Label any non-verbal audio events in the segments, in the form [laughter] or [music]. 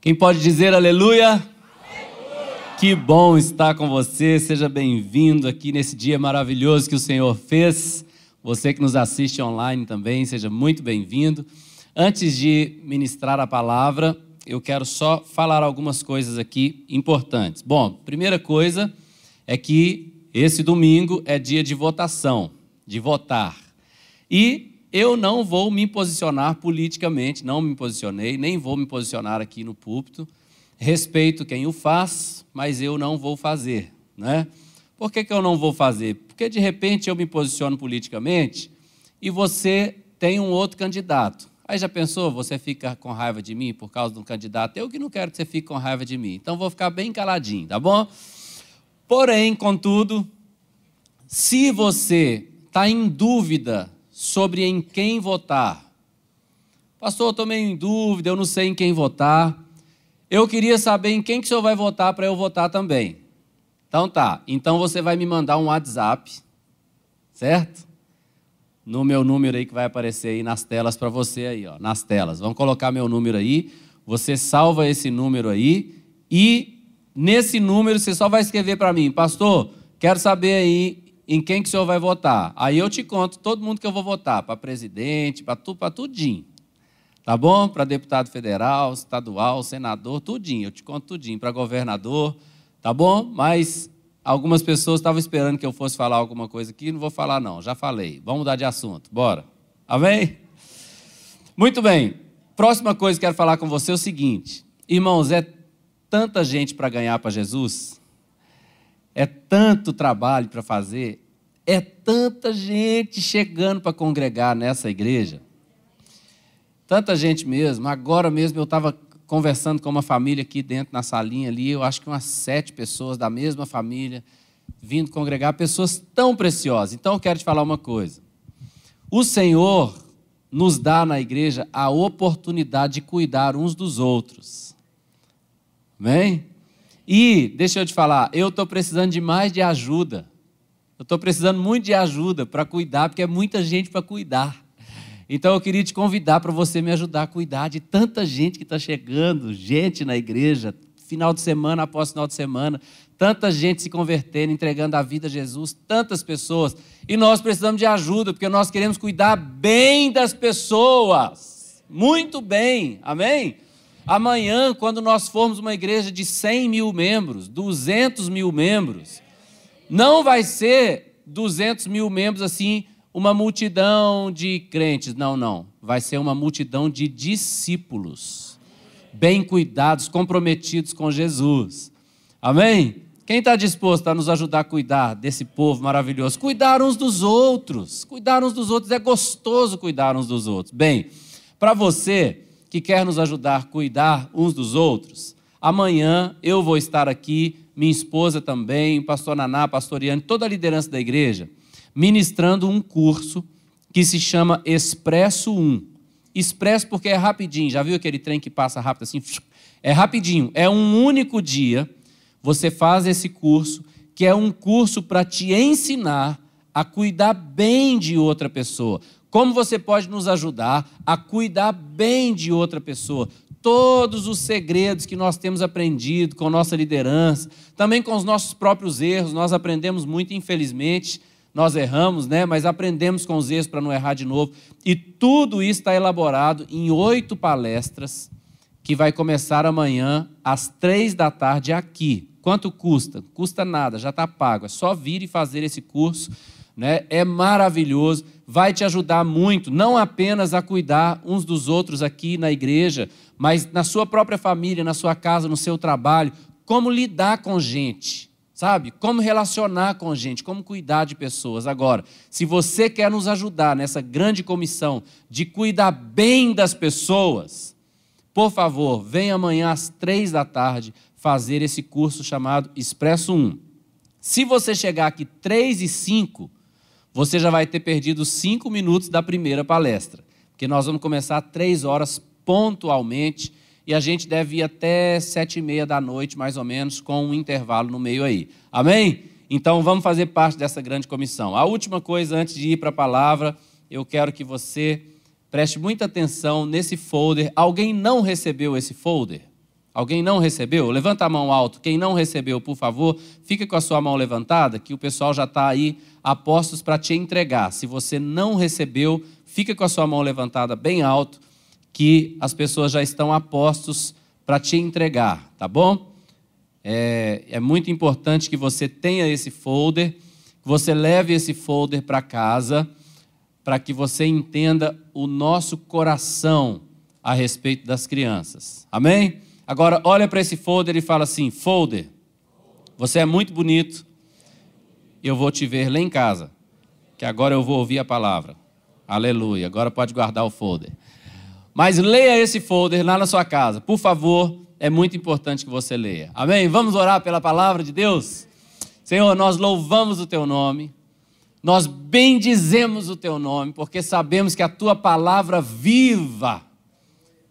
Quem pode dizer aleluia? aleluia? Que bom estar com você, seja bem-vindo aqui nesse dia maravilhoso que o Senhor fez. Você que nos assiste online também, seja muito bem-vindo. Antes de ministrar a palavra, eu quero só falar algumas coisas aqui importantes. Bom, primeira coisa é que esse domingo é dia de votação, de votar. E eu não vou me posicionar politicamente, não me posicionei, nem vou me posicionar aqui no púlpito. Respeito quem o faz, mas eu não vou fazer. Né? Por que, que eu não vou fazer? Porque de repente eu me posiciono politicamente e você tem um outro candidato. Aí já pensou, você fica com raiva de mim por causa de um candidato? Eu que não quero que você fique com raiva de mim. Então vou ficar bem caladinho, tá bom? Porém, contudo, se você está em dúvida sobre em quem votar. Pastor, eu estou meio em dúvida, eu não sei em quem votar. Eu queria saber em quem que o senhor vai votar para eu votar também. Então tá, então você vai me mandar um WhatsApp, certo? No meu número aí que vai aparecer aí nas telas para você aí, ó, nas telas. Vamos colocar meu número aí, você salva esse número aí e nesse número você só vai escrever para mim, pastor, quero saber aí em quem que o senhor vai votar. Aí eu te conto todo mundo que eu vou votar, para presidente, para tu, para tudinho. Tá bom? Para deputado federal, estadual, senador, tudinho. Eu te conto tudinho. Para governador, tá bom? Mas algumas pessoas estavam esperando que eu fosse falar alguma coisa aqui, não vou falar não, já falei. Vamos mudar de assunto. Bora. Amém? Muito bem. Próxima coisa que quero falar com você é o seguinte. Irmãos, é tanta gente para ganhar para Jesus é tanto trabalho para fazer, é tanta gente chegando para congregar nessa igreja. Tanta gente mesmo. Agora mesmo eu estava conversando com uma família aqui dentro na salinha ali, eu acho que umas sete pessoas da mesma família vindo congregar, pessoas tão preciosas. Então eu quero te falar uma coisa. O Senhor nos dá na igreja a oportunidade de cuidar uns dos outros. Amém? E, deixa eu te falar, eu estou precisando de mais de ajuda. Eu estou precisando muito de ajuda para cuidar, porque é muita gente para cuidar. Então eu queria te convidar para você me ajudar a cuidar de tanta gente que está chegando, gente na igreja, final de semana após final de semana, tanta gente se convertendo, entregando a vida a Jesus, tantas pessoas. E nós precisamos de ajuda, porque nós queremos cuidar bem das pessoas. Muito bem, amém? Amanhã, quando nós formos uma igreja de 100 mil membros, 200 mil membros, não vai ser 200 mil membros assim, uma multidão de crentes. Não, não. Vai ser uma multidão de discípulos, bem cuidados, comprometidos com Jesus. Amém? Quem está disposto a nos ajudar a cuidar desse povo maravilhoso? Cuidar uns dos outros. Cuidar uns dos outros. É gostoso cuidar uns dos outros. Bem, para você que quer nos ajudar a cuidar uns dos outros, amanhã eu vou estar aqui, minha esposa também, pastor Naná, pastor Iane, toda a liderança da igreja, ministrando um curso que se chama Expresso 1. Expresso porque é rapidinho, já viu aquele trem que passa rápido assim? É rapidinho, é um único dia. Você faz esse curso, que é um curso para te ensinar a cuidar bem de outra pessoa. Como você pode nos ajudar a cuidar bem de outra pessoa? Todos os segredos que nós temos aprendido com nossa liderança, também com os nossos próprios erros, nós aprendemos muito, infelizmente, nós erramos, né? Mas aprendemos com os erros para não errar de novo. E tudo isso está elaborado em oito palestras que vai começar amanhã às três da tarde aqui. Quanto custa? Custa nada, já está pago. É só vir e fazer esse curso né? É maravilhoso, vai te ajudar muito, não apenas a cuidar uns dos outros aqui na igreja, mas na sua própria família, na sua casa, no seu trabalho, como lidar com gente, sabe? Como relacionar com gente, como cuidar de pessoas. Agora, se você quer nos ajudar nessa grande comissão de cuidar bem das pessoas, por favor, venha amanhã às três da tarde fazer esse curso chamado Expresso 1. Se você chegar aqui três e cinco, você já vai ter perdido cinco minutos da primeira palestra, porque nós vamos começar três horas pontualmente e a gente deve ir até sete e meia da noite, mais ou menos, com um intervalo no meio aí. Amém? Então vamos fazer parte dessa grande comissão. A última coisa, antes de ir para a palavra, eu quero que você preste muita atenção nesse folder. Alguém não recebeu esse folder? Alguém não recebeu? Levanta a mão alto. Quem não recebeu, por favor, fica com a sua mão levantada, que o pessoal já está aí a postos para te entregar. Se você não recebeu, fica com a sua mão levantada bem alto, que as pessoas já estão a postos para te entregar, tá bom? É, é muito importante que você tenha esse folder, que você leve esse folder para casa, para que você entenda o nosso coração a respeito das crianças. Amém? Agora, olha para esse folder e fala assim: folder, você é muito bonito, eu vou te ver lá em casa, que agora eu vou ouvir a palavra. Aleluia. Agora pode guardar o folder. Mas leia esse folder lá na sua casa, por favor. É muito importante que você leia. Amém? Vamos orar pela palavra de Deus? Senhor, nós louvamos o teu nome. Nós bendizemos o teu nome, porque sabemos que a tua palavra viva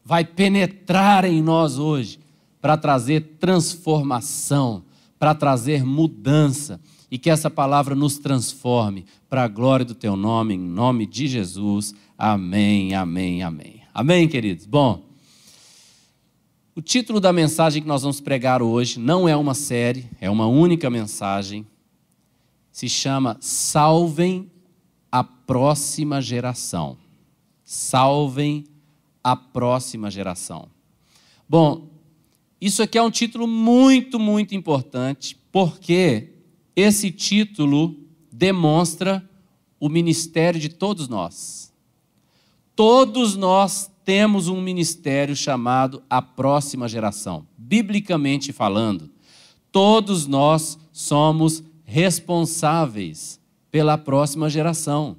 vai penetrar em nós hoje para trazer transformação, para trazer mudança e que essa palavra nos transforme para a glória do teu nome, em nome de Jesus. Amém, amém, amém. Amém, queridos? Bom, o título da mensagem que nós vamos pregar hoje não é uma série, é uma única mensagem. Se chama Salvem a próxima geração. Salvem a próxima geração. Bom, isso aqui é um título muito, muito importante, porque esse título demonstra o ministério de todos nós. Todos nós temos um ministério chamado a próxima geração. Biblicamente falando, todos nós somos responsáveis pela próxima geração.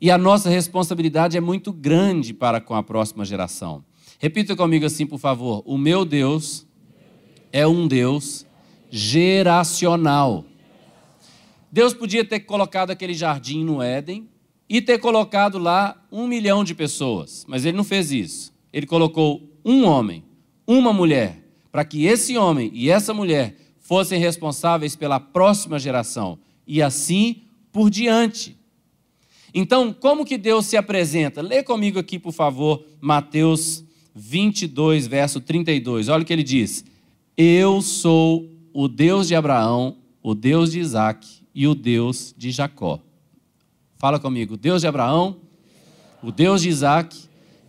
E a nossa responsabilidade é muito grande para com a próxima geração. Repita comigo assim, por favor: O meu Deus é um Deus geracional. Deus podia ter colocado aquele jardim no Éden e ter colocado lá um milhão de pessoas, mas ele não fez isso. Ele colocou um homem, uma mulher, para que esse homem e essa mulher fossem responsáveis pela próxima geração e assim por diante. Então, como que Deus se apresenta? Lê comigo aqui, por favor, Mateus 22, verso 32. Olha o que ele diz: Eu sou o Deus de Abraão, o Deus de Isaac e o Deus de Jacó. Fala comigo, Deus de Abraão, o Deus de Isaac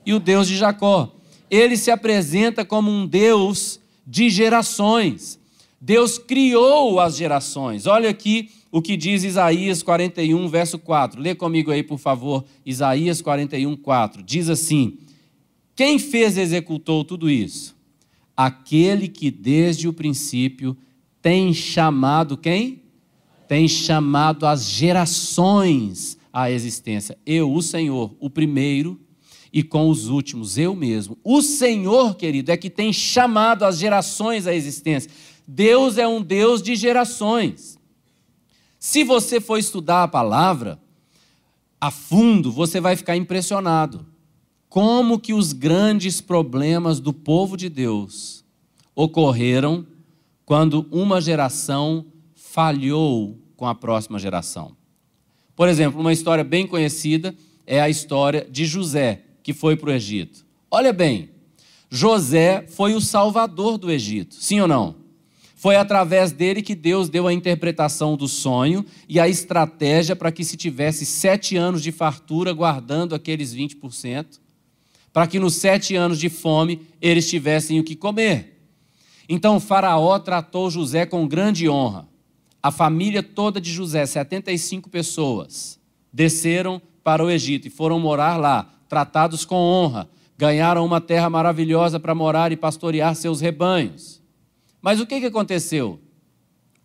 e o Deus de Jacó. Ele se apresenta como um Deus de gerações. Deus criou as gerações. Olha aqui o que diz Isaías 41, verso 4. Lê comigo aí, por favor, Isaías 41, 4. Diz assim: Quem fez e executou tudo isso? Aquele que desde o princípio tem chamado quem? Tem chamado as gerações à existência. Eu, o Senhor, o primeiro e com os últimos, eu mesmo. O Senhor, querido, é que tem chamado as gerações à existência. Deus é um Deus de gerações. Se você for estudar a palavra a fundo, você vai ficar impressionado. Como que os grandes problemas do povo de Deus ocorreram quando uma geração falhou com a próxima geração. Por exemplo, uma história bem conhecida é a história de José, que foi para o Egito. Olha bem, José foi o salvador do Egito, sim ou não? Foi através dele que Deus deu a interpretação do sonho e a estratégia para que se tivesse sete anos de fartura guardando aqueles 20%, para que nos sete anos de fome eles tivessem o que comer. Então Faraó tratou José com grande honra. A família toda de José, 75 pessoas, desceram para o Egito e foram morar lá, tratados com honra. Ganharam uma terra maravilhosa para morar e pastorear seus rebanhos. Mas o que, que aconteceu?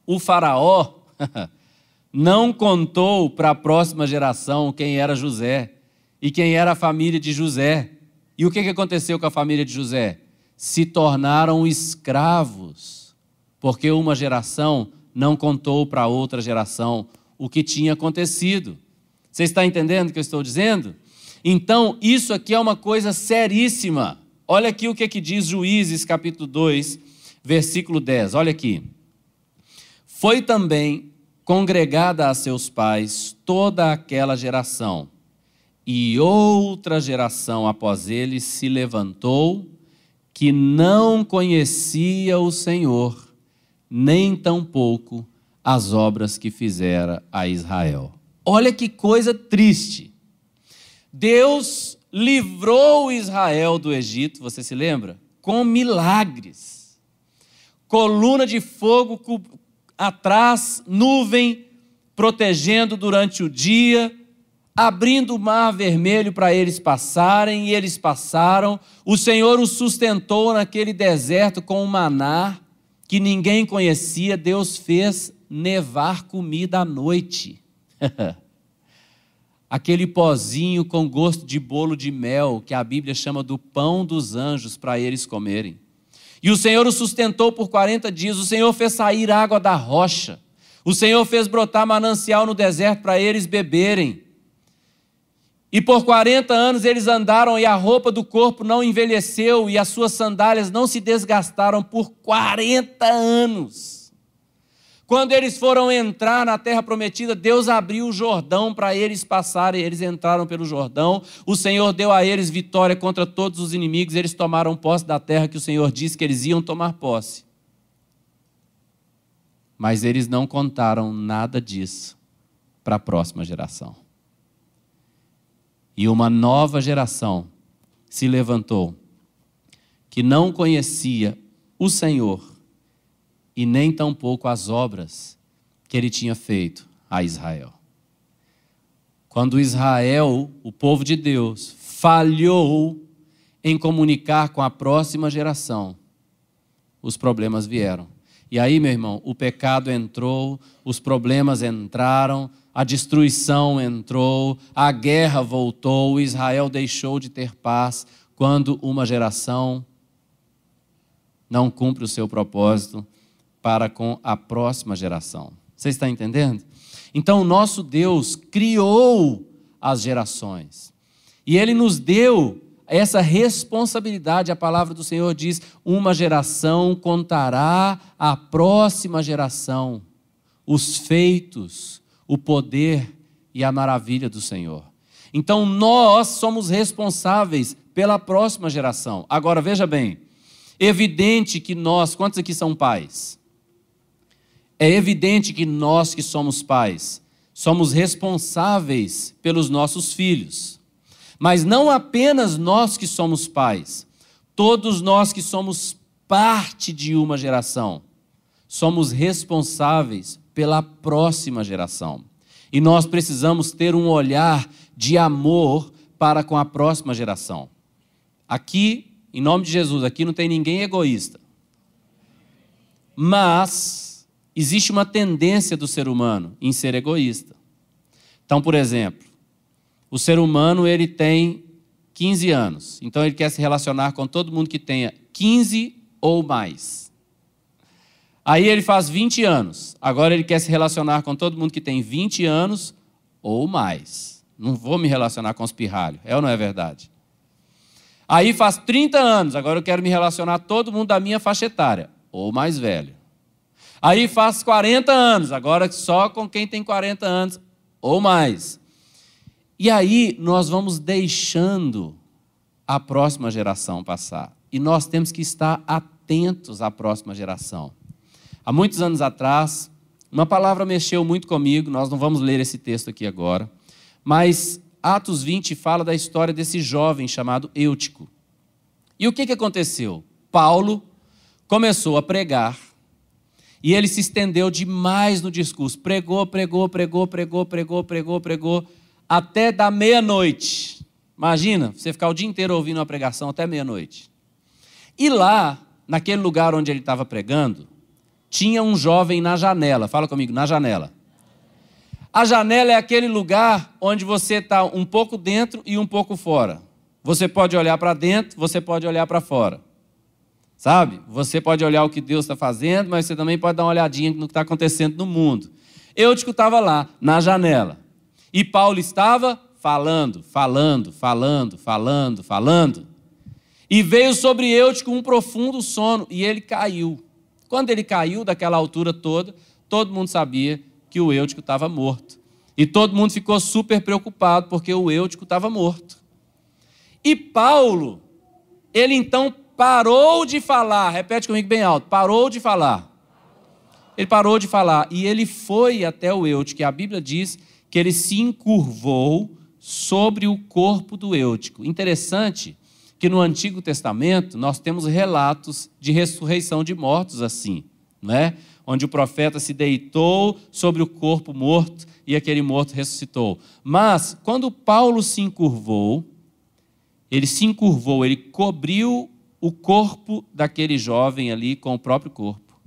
O Faraó [laughs] não contou para a próxima geração quem era José e quem era a família de José. E o que, que aconteceu com a família de José? Se tornaram escravos, porque uma geração não contou para outra geração o que tinha acontecido. Você está entendendo o que eu estou dizendo? Então, isso aqui é uma coisa seríssima. Olha aqui o que, que diz Juízes, capítulo 2, versículo 10, olha aqui. Foi também congregada a seus pais toda aquela geração, e outra geração após eles se levantou, que não conhecia o Senhor, nem tampouco as obras que fizera a Israel. Olha que coisa triste. Deus livrou Israel do Egito, você se lembra? Com milagres. Coluna de fogo atrás, nuvem protegendo durante o dia, abrindo o mar vermelho para eles passarem, e eles passaram. O Senhor os sustentou naquele deserto com um maná que ninguém conhecia. Deus fez nevar comida à noite. [laughs] Aquele pozinho com gosto de bolo de mel, que a Bíblia chama do pão dos anjos, para eles comerem. E o Senhor os sustentou por 40 dias. O Senhor fez sair água da rocha. O Senhor fez brotar manancial no deserto para eles beberem. E por 40 anos eles andaram e a roupa do corpo não envelheceu e as suas sandálias não se desgastaram por 40 anos. Quando eles foram entrar na terra prometida, Deus abriu o Jordão para eles passarem, eles entraram pelo Jordão. O Senhor deu a eles vitória contra todos os inimigos, eles tomaram posse da terra que o Senhor disse que eles iam tomar posse. Mas eles não contaram nada disso para a próxima geração. E uma nova geração se levantou, que não conhecia o Senhor e nem tampouco as obras que ele tinha feito a Israel. Quando Israel, o povo de Deus, falhou em comunicar com a próxima geração, os problemas vieram. E aí, meu irmão, o pecado entrou, os problemas entraram, a destruição entrou, a guerra voltou, Israel deixou de ter paz quando uma geração não cumpre o seu propósito para com a próxima geração. Você está entendendo? Então, o nosso Deus criou as gerações. E ele nos deu essa responsabilidade. A palavra do Senhor diz: uma geração contará à próxima geração os feitos o poder e a maravilha do Senhor. Então nós somos responsáveis pela próxima geração. Agora veja bem, evidente que nós, quantos aqui são pais? É evidente que nós que somos pais somos responsáveis pelos nossos filhos. Mas não apenas nós que somos pais, todos nós que somos parte de uma geração, somos responsáveis pela próxima geração. E nós precisamos ter um olhar de amor para com a próxima geração. Aqui, em nome de Jesus, aqui não tem ninguém egoísta. Mas existe uma tendência do ser humano em ser egoísta. Então, por exemplo, o ser humano ele tem 15 anos, então ele quer se relacionar com todo mundo que tenha 15 ou mais. Aí ele faz 20 anos. Agora ele quer se relacionar com todo mundo que tem 20 anos ou mais. Não vou me relacionar com os pirralhos. É ou não é verdade? Aí faz 30 anos. Agora eu quero me relacionar com todo mundo da minha faixa etária ou mais velho. Aí faz 40 anos. Agora só com quem tem 40 anos ou mais. E aí nós vamos deixando a próxima geração passar. E nós temos que estar atentos à próxima geração. Há muitos anos atrás, uma palavra mexeu muito comigo, nós não vamos ler esse texto aqui agora, mas Atos 20 fala da história desse jovem chamado Eutico. E o que, que aconteceu? Paulo começou a pregar e ele se estendeu demais no discurso. Pregou, pregou, pregou, pregou, pregou, pregou, pregou, até da meia-noite. Imagina, você ficar o dia inteiro ouvindo uma pregação até meia-noite. E lá, naquele lugar onde ele estava pregando, tinha um jovem na janela. Fala comigo, na janela. A janela é aquele lugar onde você está um pouco dentro e um pouco fora. Você pode olhar para dentro, você pode olhar para fora. Sabe? Você pode olhar o que Deus está fazendo, mas você também pode dar uma olhadinha no que está acontecendo no mundo. Eutico estava lá, na janela. E Paulo estava falando, falando, falando, falando, falando. E veio sobre Eutico um profundo sono e ele caiu. Quando ele caiu daquela altura toda, todo mundo sabia que o Eutico estava morto. E todo mundo ficou super preocupado porque o Eutico estava morto. E Paulo, ele então parou de falar. Repete comigo bem alto: parou de falar. Ele parou de falar e ele foi até o Eutico, a Bíblia diz que ele se encurvou sobre o corpo do Eutico. Interessante que no Antigo Testamento nós temos relatos de ressurreição de mortos assim, né? Onde o profeta se deitou sobre o corpo morto e aquele morto ressuscitou. Mas quando Paulo se encurvou, ele se encurvou, ele cobriu o corpo daquele jovem ali com o próprio corpo.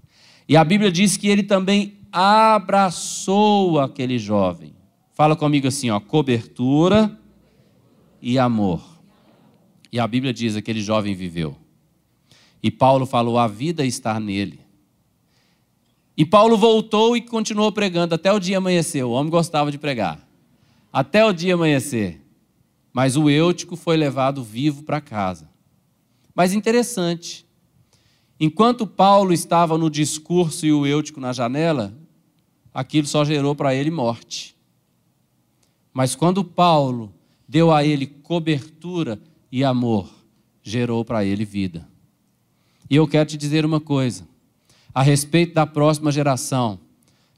E a Bíblia diz que ele também abraçou aquele jovem. Fala comigo assim, ó, cobertura e amor. E a Bíblia diz que aquele jovem viveu. E Paulo falou: a vida está nele. E Paulo voltou e continuou pregando até o dia amanhecer. O homem gostava de pregar. Até o dia amanhecer. Mas o Eutico foi levado vivo para casa. Mas interessante, enquanto Paulo estava no discurso e o Eutico na janela, aquilo só gerou para ele morte. Mas quando Paulo deu a ele cobertura e amor, gerou para ele vida. E eu quero te dizer uma coisa, a respeito da próxima geração,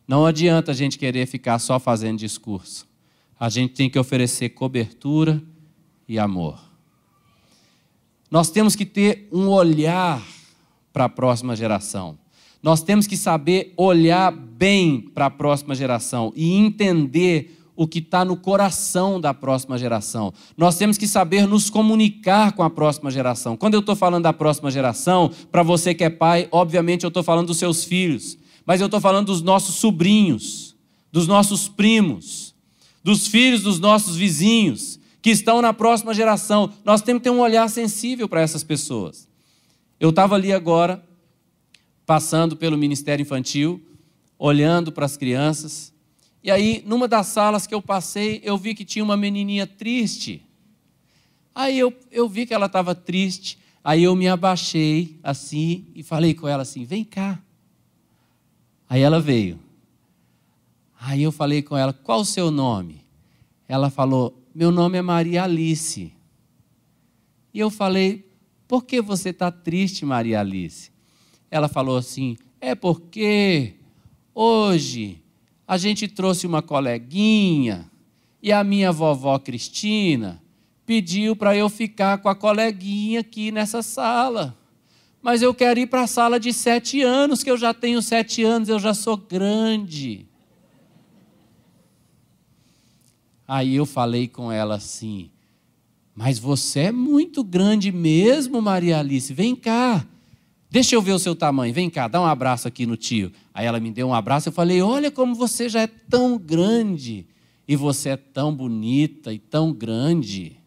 não adianta a gente querer ficar só fazendo discurso. A gente tem que oferecer cobertura e amor. Nós temos que ter um olhar para a próxima geração. Nós temos que saber olhar bem para a próxima geração e entender o que está no coração da próxima geração. Nós temos que saber nos comunicar com a próxima geração. Quando eu estou falando da próxima geração, para você que é pai, obviamente eu estou falando dos seus filhos, mas eu estou falando dos nossos sobrinhos, dos nossos primos, dos filhos dos nossos vizinhos, que estão na próxima geração. Nós temos que ter um olhar sensível para essas pessoas. Eu estava ali agora, passando pelo Ministério Infantil, olhando para as crianças, e aí, numa das salas que eu passei, eu vi que tinha uma menininha triste. Aí eu, eu vi que ela estava triste, aí eu me abaixei assim e falei com ela assim: vem cá. Aí ela veio. Aí eu falei com ela: qual o seu nome? Ela falou: meu nome é Maria Alice. E eu falei: Por que você está triste, Maria Alice? Ela falou assim: É porque hoje a gente trouxe uma coleguinha e a minha vovó Cristina pediu para eu ficar com a coleguinha aqui nessa sala. Mas eu quero ir para a sala de sete anos, que eu já tenho sete anos, eu já sou grande. Aí eu falei com ela assim: Mas você é muito grande mesmo, Maria Alice, vem cá. Deixa eu ver o seu tamanho, vem cá, dá um abraço aqui no tio. Aí ela me deu um abraço, eu falei: Olha como você já é tão grande, e você é tão bonita e tão grande.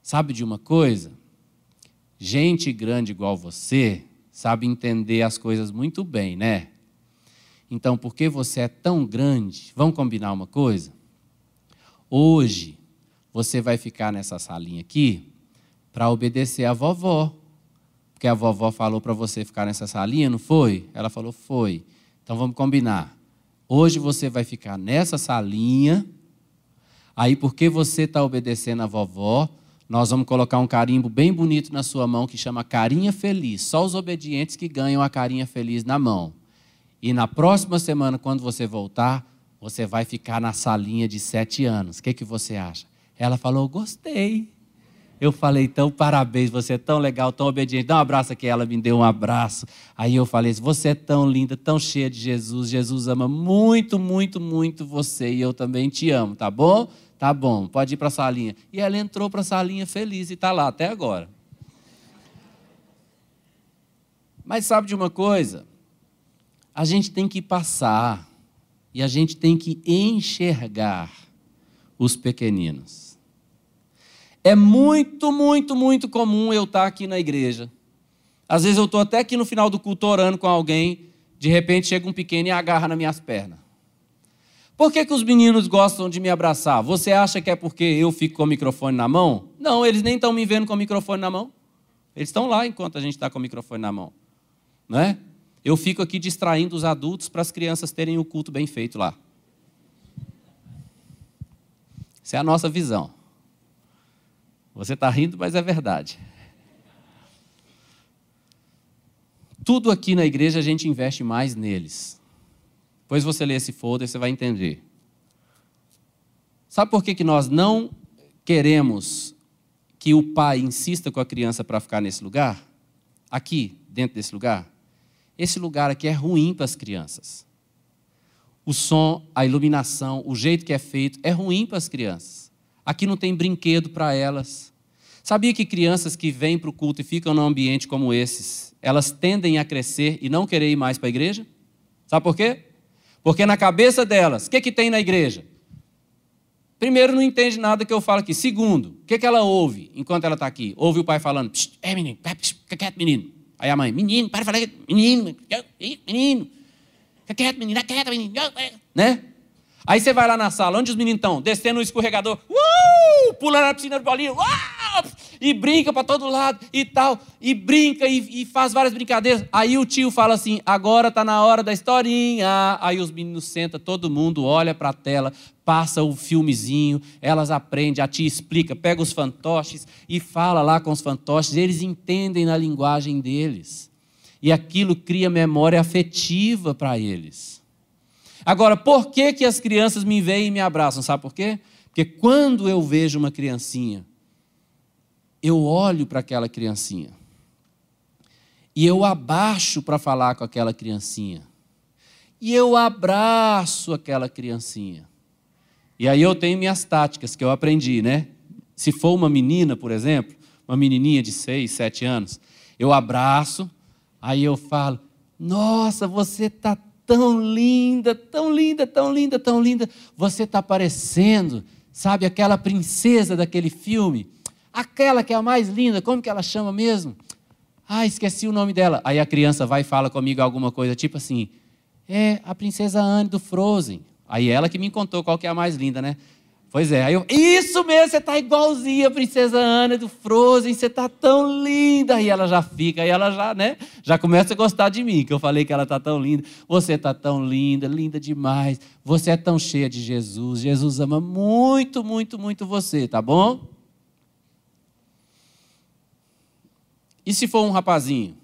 Sabe de uma coisa? Gente grande igual você sabe entender as coisas muito bem, né? Então, porque você é tão grande, vamos combinar uma coisa? Hoje, você vai ficar nessa salinha aqui para obedecer a vovó. Porque a vovó falou para você ficar nessa salinha, não foi? Ela falou, foi. Então vamos combinar. Hoje você vai ficar nessa salinha. Aí, porque você está obedecendo a vovó, nós vamos colocar um carimbo bem bonito na sua mão que chama carinha feliz. Só os obedientes que ganham a carinha feliz na mão. E na próxima semana, quando você voltar, você vai ficar na salinha de sete anos. O que, que você acha? Ela falou, gostei. Eu falei, então, parabéns, você é tão legal, tão obediente. Dá um abraço aqui. Ela me deu um abraço. Aí eu falei, você é tão linda, tão cheia de Jesus. Jesus ama muito, muito, muito você. E eu também te amo, tá bom? Tá bom, pode ir para a salinha. E ela entrou para a salinha feliz e está lá até agora. Mas sabe de uma coisa? A gente tem que passar e a gente tem que enxergar os pequeninos. É muito, muito, muito comum eu estar aqui na igreja. Às vezes eu estou até aqui no final do culto orando com alguém, de repente chega um pequeno e agarra nas minhas pernas. Por que, que os meninos gostam de me abraçar? Você acha que é porque eu fico com o microfone na mão? Não, eles nem estão me vendo com o microfone na mão. Eles estão lá enquanto a gente está com o microfone na mão. Não é? Eu fico aqui distraindo os adultos para as crianças terem o culto bem feito lá. Essa é a nossa visão. Você está rindo, mas é verdade. Tudo aqui na igreja a gente investe mais neles. Depois você lê esse folder, você vai entender. Sabe por que, que nós não queremos que o pai insista com a criança para ficar nesse lugar? Aqui, dentro desse lugar? Esse lugar aqui é ruim para as crianças. O som, a iluminação, o jeito que é feito é ruim para as crianças. Aqui não tem brinquedo para elas. Sabia que crianças que vêm para o culto e ficam num ambiente como esses, elas tendem a crescer e não querer ir mais para a igreja? Sabe por quê? Porque na cabeça delas, o que, que tem na igreja? Primeiro, não entende nada que eu falo aqui. Segundo, o que, que ela ouve enquanto ela está aqui? Ouve o pai falando, é menino, fica quieto, menino. Aí a mãe, menino, para de falar, menino, menino, fica quieto, menino, fica quieto, menino. Né? Aí você vai lá na sala, onde os meninos estão? Descendo o escorregador, uh, pulando na piscina de bolinha, uh, e brinca para todo lado e tal, e brinca e, e, faz várias brincadeiras. Aí o tio fala assim: agora está na hora da historinha. Aí os meninos sentam, todo mundo olha para a tela, passa o filmezinho, elas aprendem, a tia explica, pega os fantoches e fala lá com os fantoches, eles entendem na linguagem deles. E aquilo cria memória afetiva para eles. Agora, por que, que as crianças me veem e me abraçam? Sabe por quê? Porque quando eu vejo uma criancinha eu olho para aquela criancinha e eu abaixo para falar com aquela criancinha e eu abraço aquela criancinha. E aí eu tenho minhas táticas que eu aprendi, né? Se for uma menina, por exemplo, uma menininha de 6, 7 anos, eu abraço, aí eu falo: Nossa, você está tão linda, tão linda, tão linda, tão linda. Você está parecendo, sabe, aquela princesa daquele filme. Aquela que é a mais linda, como que ela chama mesmo? Ah, esqueci o nome dela. Aí a criança vai e fala comigo alguma coisa, tipo assim, é a princesa Anne do Frozen. Aí ela que me contou qual que é a mais linda, né? Pois é, aí eu, isso mesmo, você está igualzinha a princesa Ana do Frozen, você está tão linda. Aí ela já fica, aí ela já, né, já começa a gostar de mim, que eu falei que ela está tão linda. Você está tão linda, linda demais. Você é tão cheia de Jesus. Jesus ama muito, muito, muito você, tá bom? E se for um rapazinho?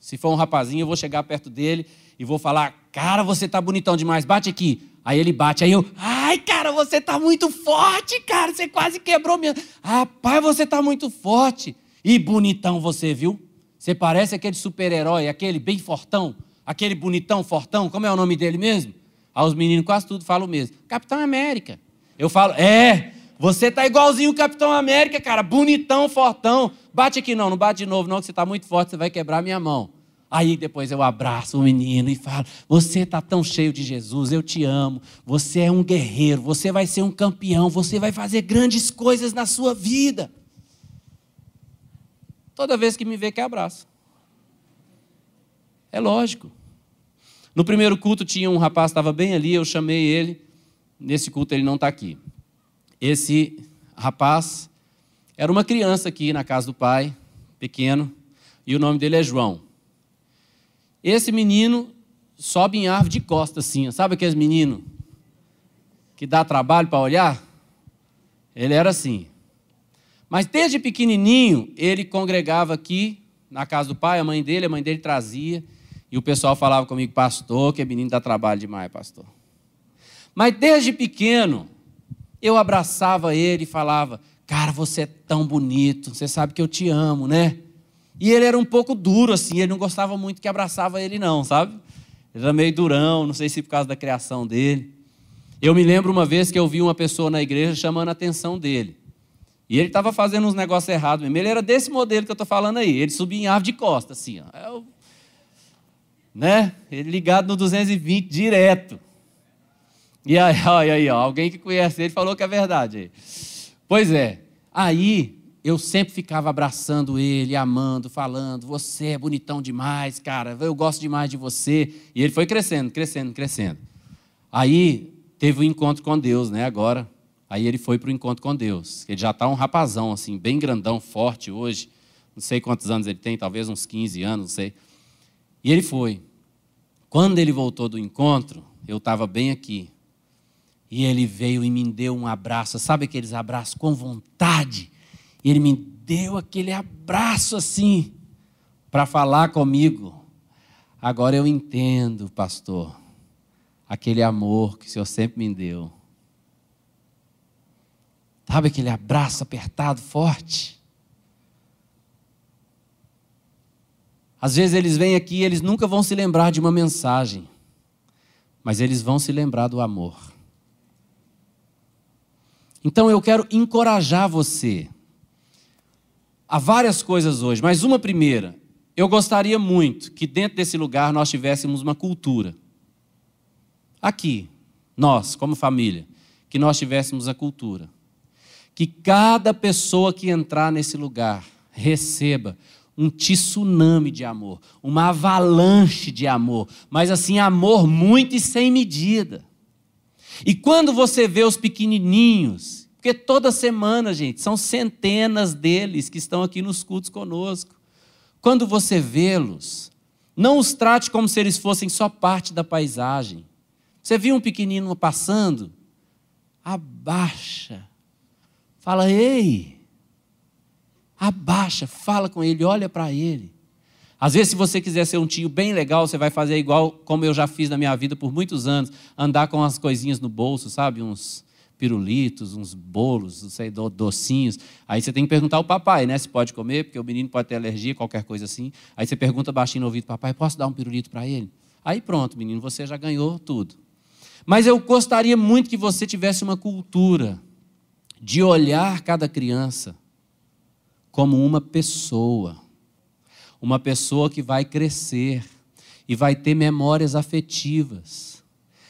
Se for um rapazinho, eu vou chegar perto dele e vou falar: Cara, você tá bonitão demais, bate aqui. Aí ele bate, aí eu, ai, cara, você tá muito forte, cara, você quase quebrou minha. Rapaz, você tá muito forte. E bonitão você, viu? Você parece aquele super-herói, aquele bem fortão, aquele bonitão, fortão, como é o nome dele mesmo? Aí os meninos quase tudo falam o mesmo: Capitão América. Eu falo, é, você tá igualzinho o Capitão América, cara, bonitão, fortão. Bate aqui não, não bate de novo não, que você está muito forte, você vai quebrar minha mão. Aí depois eu abraço o menino e falo: Você está tão cheio de Jesus, eu te amo. Você é um guerreiro, você vai ser um campeão, você vai fazer grandes coisas na sua vida. Toda vez que me vê, que abraço. É lógico. No primeiro culto tinha um rapaz, estava bem ali, eu chamei ele. Nesse culto ele não está aqui. Esse rapaz era uma criança aqui na casa do pai, pequeno, e o nome dele é João. Esse menino sobe em árvore de costa assim, sabe aqueles meninos que dá trabalho para olhar? Ele era assim. Mas desde pequenininho, ele congregava aqui na casa do pai, a mãe dele, a mãe dele trazia, e o pessoal falava comigo, pastor, que menino dá trabalho demais, pastor. Mas desde pequeno, eu abraçava ele e falava: Cara, você é tão bonito, você sabe que eu te amo, né? E ele era um pouco duro, assim, ele não gostava muito que abraçava ele, não, sabe? Ele era meio durão, não sei se por causa da criação dele. Eu me lembro uma vez que eu vi uma pessoa na igreja chamando a atenção dele. E ele estava fazendo uns negócios errados mesmo. Ele era desse modelo que eu estou falando aí. Ele subia em árvore de costa, assim. Ó. Eu, né? Ele ligado no 220 direto. E aí, [laughs] olha aí, ó, alguém que conhece ele falou que é verdade. Pois é. Aí eu sempre ficava abraçando ele, amando, falando: Você é bonitão demais, cara, eu gosto demais de você. E ele foi crescendo, crescendo, crescendo. Aí teve o um encontro com Deus, né? Agora. Aí ele foi para o encontro com Deus. Ele já está um rapazão, assim, bem grandão, forte hoje. Não sei quantos anos ele tem, talvez uns 15 anos, não sei. E ele foi. Quando ele voltou do encontro, eu estava bem aqui. E ele veio e me deu um abraço, sabe aqueles abraços com vontade? E ele me deu aquele abraço assim, para falar comigo. Agora eu entendo, pastor, aquele amor que o Senhor sempre me deu. Sabe aquele abraço apertado, forte? Às vezes eles vêm aqui e eles nunca vão se lembrar de uma mensagem, mas eles vão se lembrar do amor. Então eu quero encorajar você. Há várias coisas hoje, mas uma primeira, eu gostaria muito que dentro desse lugar nós tivéssemos uma cultura. Aqui, nós, como família, que nós tivéssemos a cultura. Que cada pessoa que entrar nesse lugar receba um tsunami de amor, uma avalanche de amor, mas assim, amor muito e sem medida. E quando você vê os pequenininhos, porque toda semana, gente, são centenas deles que estão aqui nos cultos conosco. Quando você vê-los, não os trate como se eles fossem só parte da paisagem. Você viu um pequenino passando? Abaixa. Fala, ei, Abaixa, fala com ele, olha para ele. Às vezes, se você quiser ser um tio bem legal, você vai fazer igual como eu já fiz na minha vida por muitos anos, andar com as coisinhas no bolso, sabe? Uns pirulitos, uns bolos, não sei, docinhos. Aí você tem que perguntar ao papai, né? Se pode comer, porque o menino pode ter alergia, qualquer coisa assim. Aí você pergunta baixinho no ouvido, papai, posso dar um pirulito para ele? Aí pronto, menino, você já ganhou tudo. Mas eu gostaria muito que você tivesse uma cultura de olhar cada criança como uma pessoa. Uma pessoa que vai crescer e vai ter memórias afetivas.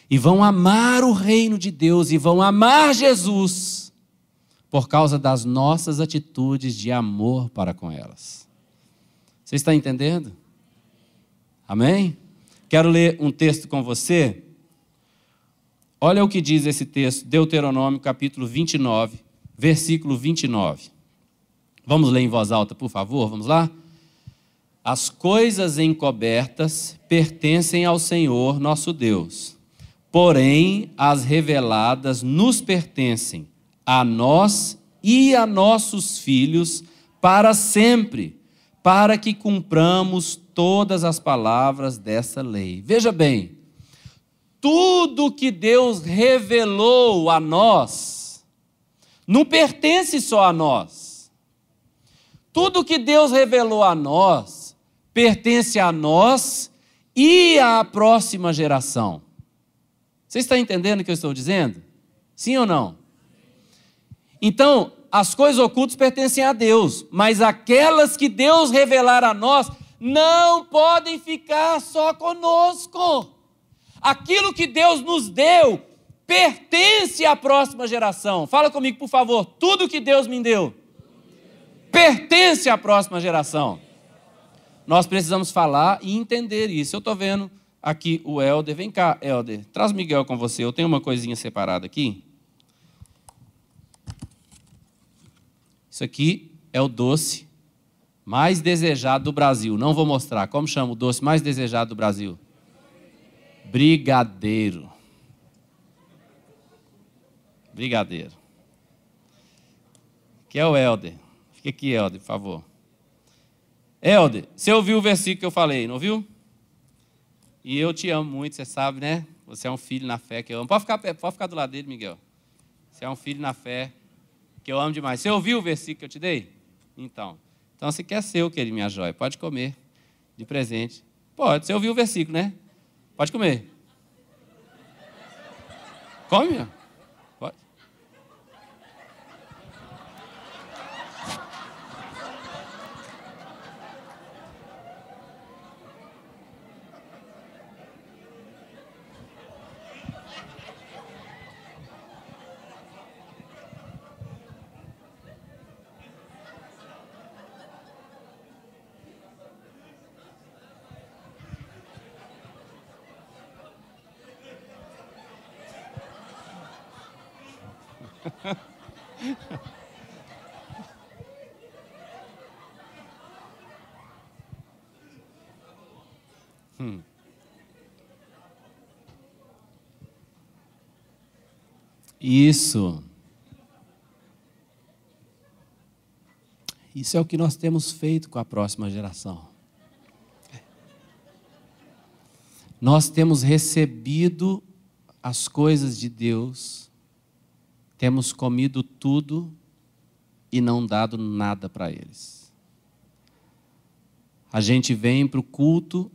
E vão amar o reino de Deus e vão amar Jesus por causa das nossas atitudes de amor para com elas. Você está entendendo? Amém? Quero ler um texto com você. Olha o que diz esse texto, Deuteronômio capítulo 29, versículo 29. Vamos ler em voz alta, por favor? Vamos lá? As coisas encobertas pertencem ao Senhor nosso Deus, porém as reveladas nos pertencem, a nós e a nossos filhos, para sempre, para que cumpramos todas as palavras dessa lei. Veja bem, tudo que Deus revelou a nós, não pertence só a nós tudo que Deus revelou a nós pertence a nós e à próxima geração. Você está entendendo o que eu estou dizendo? Sim ou não? Então, as coisas ocultas pertencem a Deus, mas aquelas que Deus revelar a nós não podem ficar só conosco. Aquilo que Deus nos deu pertence à próxima geração. Fala comigo, por favor. Tudo que Deus me deu pertence à próxima geração. Nós precisamos falar e entender isso. Eu estou vendo aqui o Helder. Vem cá, Helder. Traz Miguel com você. Eu tenho uma coisinha separada aqui. Isso aqui é o doce mais desejado do Brasil. Não vou mostrar. Como chama o doce mais desejado do Brasil? Brigadeiro. Brigadeiro. Que é o Helder. Fica aqui, Helder, por favor. Helder, você ouviu o versículo que eu falei, não ouviu? E eu te amo muito, você sabe, né? Você é um filho na fé que eu amo. Pode ficar, pode ficar do lado dele, Miguel. Você é um filho na fé que eu amo demais. Você ouviu o versículo que eu te dei? Então. Então você quer ser o que, minha joia? Pode comer de presente. Pode, você ouviu o versículo, né? Pode comer. Come, meu. Isso. Isso é o que nós temos feito com a próxima geração. Nós temos recebido as coisas de Deus, temos comido tudo e não dado nada para eles. A gente vem para o culto,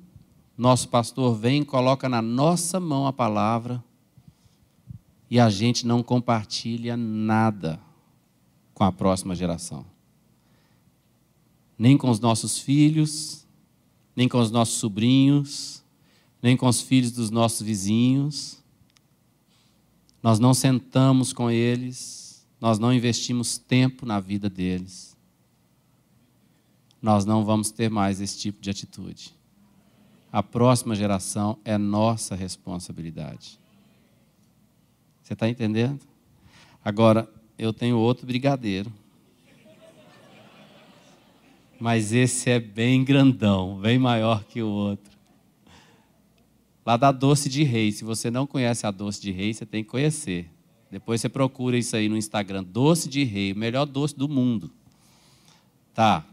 nosso pastor vem, coloca na nossa mão a palavra e a gente não compartilha nada com a próxima geração. Nem com os nossos filhos, nem com os nossos sobrinhos, nem com os filhos dos nossos vizinhos. Nós não sentamos com eles, nós não investimos tempo na vida deles. Nós não vamos ter mais esse tipo de atitude. A próxima geração é nossa responsabilidade. Você está entendendo? Agora, eu tenho outro brigadeiro. Mas esse é bem grandão, bem maior que o outro. Lá da Doce de Rei. Se você não conhece a Doce de Rei, você tem que conhecer. Depois você procura isso aí no Instagram. Doce de Rei, o melhor doce do mundo. Tá.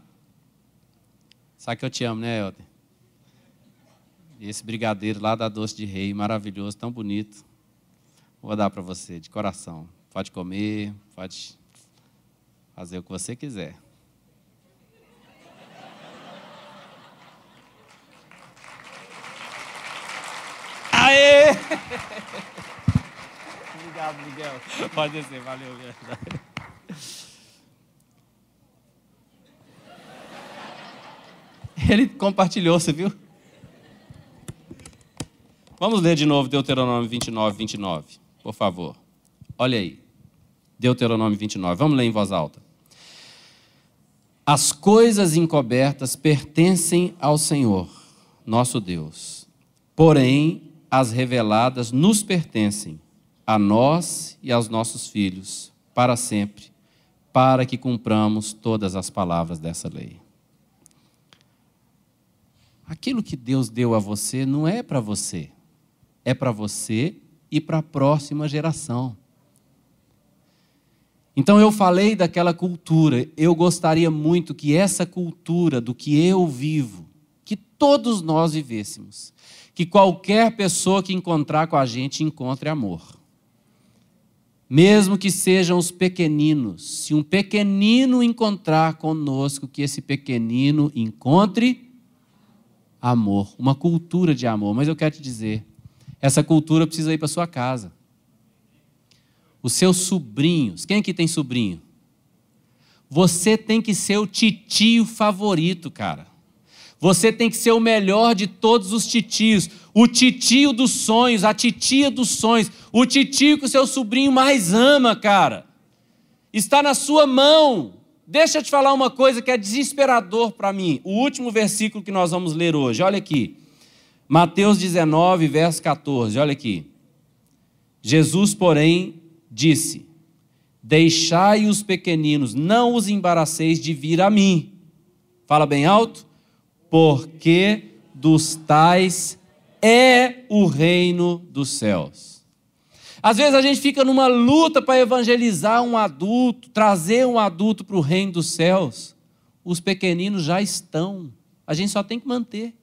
Sabe que eu te amo, né, Helder? Esse brigadeiro lá da Doce de Rei, maravilhoso, tão bonito. Vou dar para você, de coração. Pode comer, pode fazer o que você quiser. Aê! Obrigado, Miguel. Pode descer, valeu. Ele compartilhou, você viu? Vamos ler de novo Deuteronômio 29, 29 por favor. Olha aí. Deuteronômio 29. Vamos ler em voz alta. As coisas encobertas pertencem ao Senhor, nosso Deus. Porém, as reveladas nos pertencem, a nós e aos nossos filhos, para sempre, para que cumpramos todas as palavras dessa lei. Aquilo que Deus deu a você não é para você, é para você e para a próxima geração. Então eu falei daquela cultura, eu gostaria muito que essa cultura do que eu vivo, que todos nós vivêssemos, que qualquer pessoa que encontrar com a gente encontre amor. Mesmo que sejam os pequeninos, se um pequenino encontrar conosco, que esse pequenino encontre amor, uma cultura de amor. Mas eu quero te dizer, essa cultura precisa ir para sua casa. Os seus sobrinhos, quem aqui tem sobrinho? Você tem que ser o titio favorito, cara. Você tem que ser o melhor de todos os titios. O titio dos sonhos, a titia dos sonhos. O titio que o seu sobrinho mais ama, cara. Está na sua mão. Deixa eu te falar uma coisa que é desesperador para mim. O último versículo que nós vamos ler hoje. Olha aqui. Mateus 19, verso 14, olha aqui. Jesus, porém, disse: Deixai os pequeninos, não os embaraceis de vir a mim. Fala bem alto. Porque dos tais é o reino dos céus. Às vezes a gente fica numa luta para evangelizar um adulto, trazer um adulto para o reino dos céus. Os pequeninos já estão, a gente só tem que manter.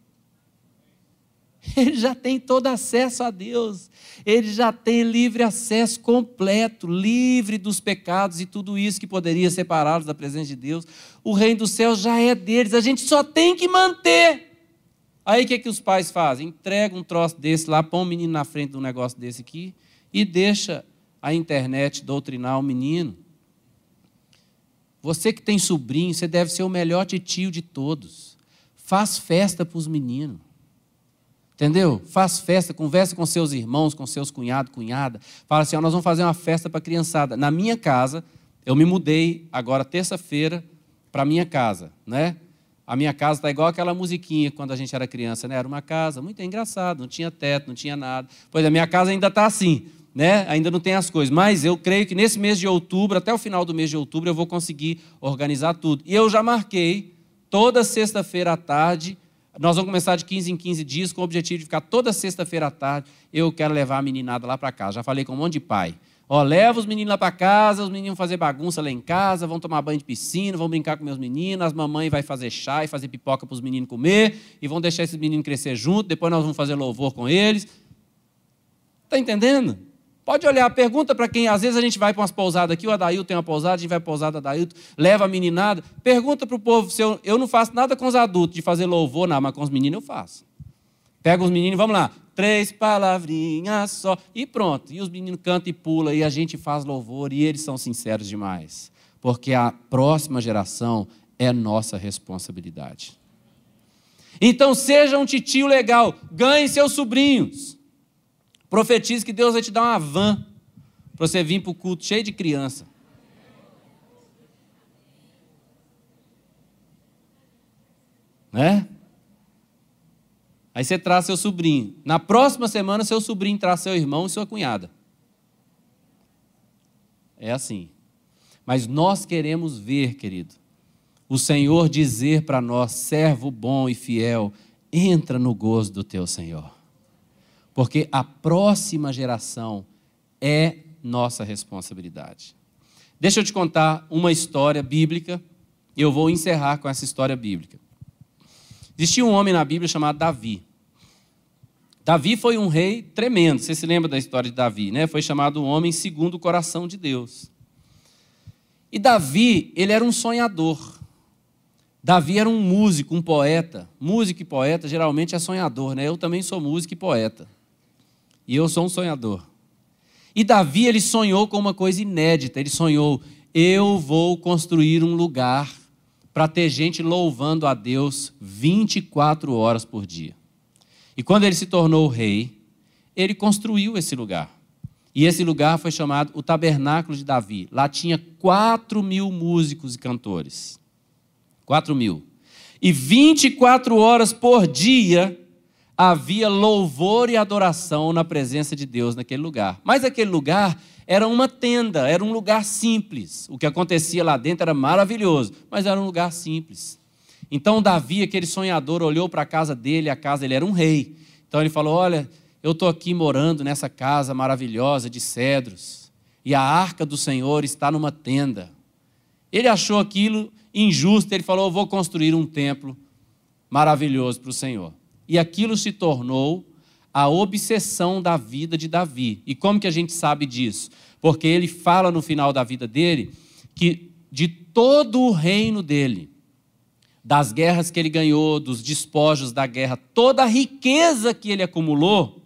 [laughs] Ele já tem todo acesso a Deus. Ele já tem livre acesso completo, livre dos pecados e tudo isso que poderia separá-los da presença de Deus. O reino dos céus já é deles. A gente só tem que manter. Aí o que, é que os pais fazem? Entrega um troço desse lá, põe um menino na frente de um negócio desse aqui e deixa a internet doutrinar o menino. Você que tem sobrinho, você deve ser o melhor tio de todos. Faz festa para os meninos. Entendeu? Faz festa, conversa com seus irmãos, com seus cunhados, cunhada. Fala assim: ó, nós vamos fazer uma festa para a criançada. Na minha casa, eu me mudei agora terça-feira para minha casa, né? A minha casa está igual aquela musiquinha quando a gente era criança, né? Era uma casa muito engraçada, não tinha teto, não tinha nada. Pois a minha casa ainda está assim, né? Ainda não tem as coisas. Mas eu creio que nesse mês de outubro, até o final do mês de outubro, eu vou conseguir organizar tudo. E eu já marquei toda sexta-feira à tarde nós vamos começar de 15 em 15 dias com o objetivo de ficar toda sexta-feira à tarde. Eu quero levar a meninada lá para casa. Já falei com um monte de pai. Ó, leva os meninos lá para casa, os meninos vão fazer bagunça lá em casa, vão tomar banho de piscina, vão brincar com meus meninos, as mamães vai fazer chá e fazer pipoca para os meninos comer, e vão deixar esses meninos crescer junto, depois nós vamos fazer louvor com eles. Está entendendo? Pode olhar, pergunta para quem, às vezes a gente vai para umas pousadas aqui, o Adailton tem uma pousada, a gente vai para a pousada da Adailton, leva a meninada, pergunta para o povo, se eu, eu não faço nada com os adultos, de fazer louvor, não, mas com os meninos eu faço. Pega os meninos, vamos lá, três palavrinhas só, e pronto. E os meninos cantam e pulam, e a gente faz louvor, e eles são sinceros demais. Porque a próxima geração é nossa responsabilidade. Então seja um titio legal, ganhe seus sobrinhos. Profetize que Deus vai te dar uma van para você vir para o culto cheio de criança. Né? Aí você traz seu sobrinho. Na próxima semana, seu sobrinho traz seu irmão e sua cunhada. É assim. Mas nós queremos ver, querido, o Senhor dizer para nós, servo bom e fiel, entra no gozo do teu Senhor. Porque a próxima geração é nossa responsabilidade. Deixa eu te contar uma história bíblica, e eu vou encerrar com essa história bíblica. Existia um homem na Bíblia chamado Davi. Davi foi um rei tremendo. Você se lembra da história de Davi, né? Foi chamado um homem segundo o coração de Deus. E Davi, ele era um sonhador. Davi era um músico, um poeta. Músico e poeta geralmente é sonhador, né? Eu também sou músico e poeta. E eu sou um sonhador. E Davi, ele sonhou com uma coisa inédita. Ele sonhou: eu vou construir um lugar para ter gente louvando a Deus 24 horas por dia. E quando ele se tornou rei, ele construiu esse lugar. E esse lugar foi chamado o Tabernáculo de Davi. Lá tinha 4 mil músicos e cantores. 4 mil. E 24 horas por dia havia louvor e adoração na presença de Deus naquele lugar. Mas aquele lugar era uma tenda, era um lugar simples. O que acontecia lá dentro era maravilhoso, mas era um lugar simples. Então Davi, aquele sonhador, olhou para a casa dele, a casa ele era um rei. Então ele falou: "Olha, eu estou aqui morando nessa casa maravilhosa de cedros, e a arca do Senhor está numa tenda." Ele achou aquilo injusto, ele falou: "Eu vou construir um templo maravilhoso para o Senhor." E aquilo se tornou a obsessão da vida de Davi. E como que a gente sabe disso? Porque ele fala no final da vida dele que de todo o reino dele, das guerras que ele ganhou, dos despojos da guerra, toda a riqueza que ele acumulou,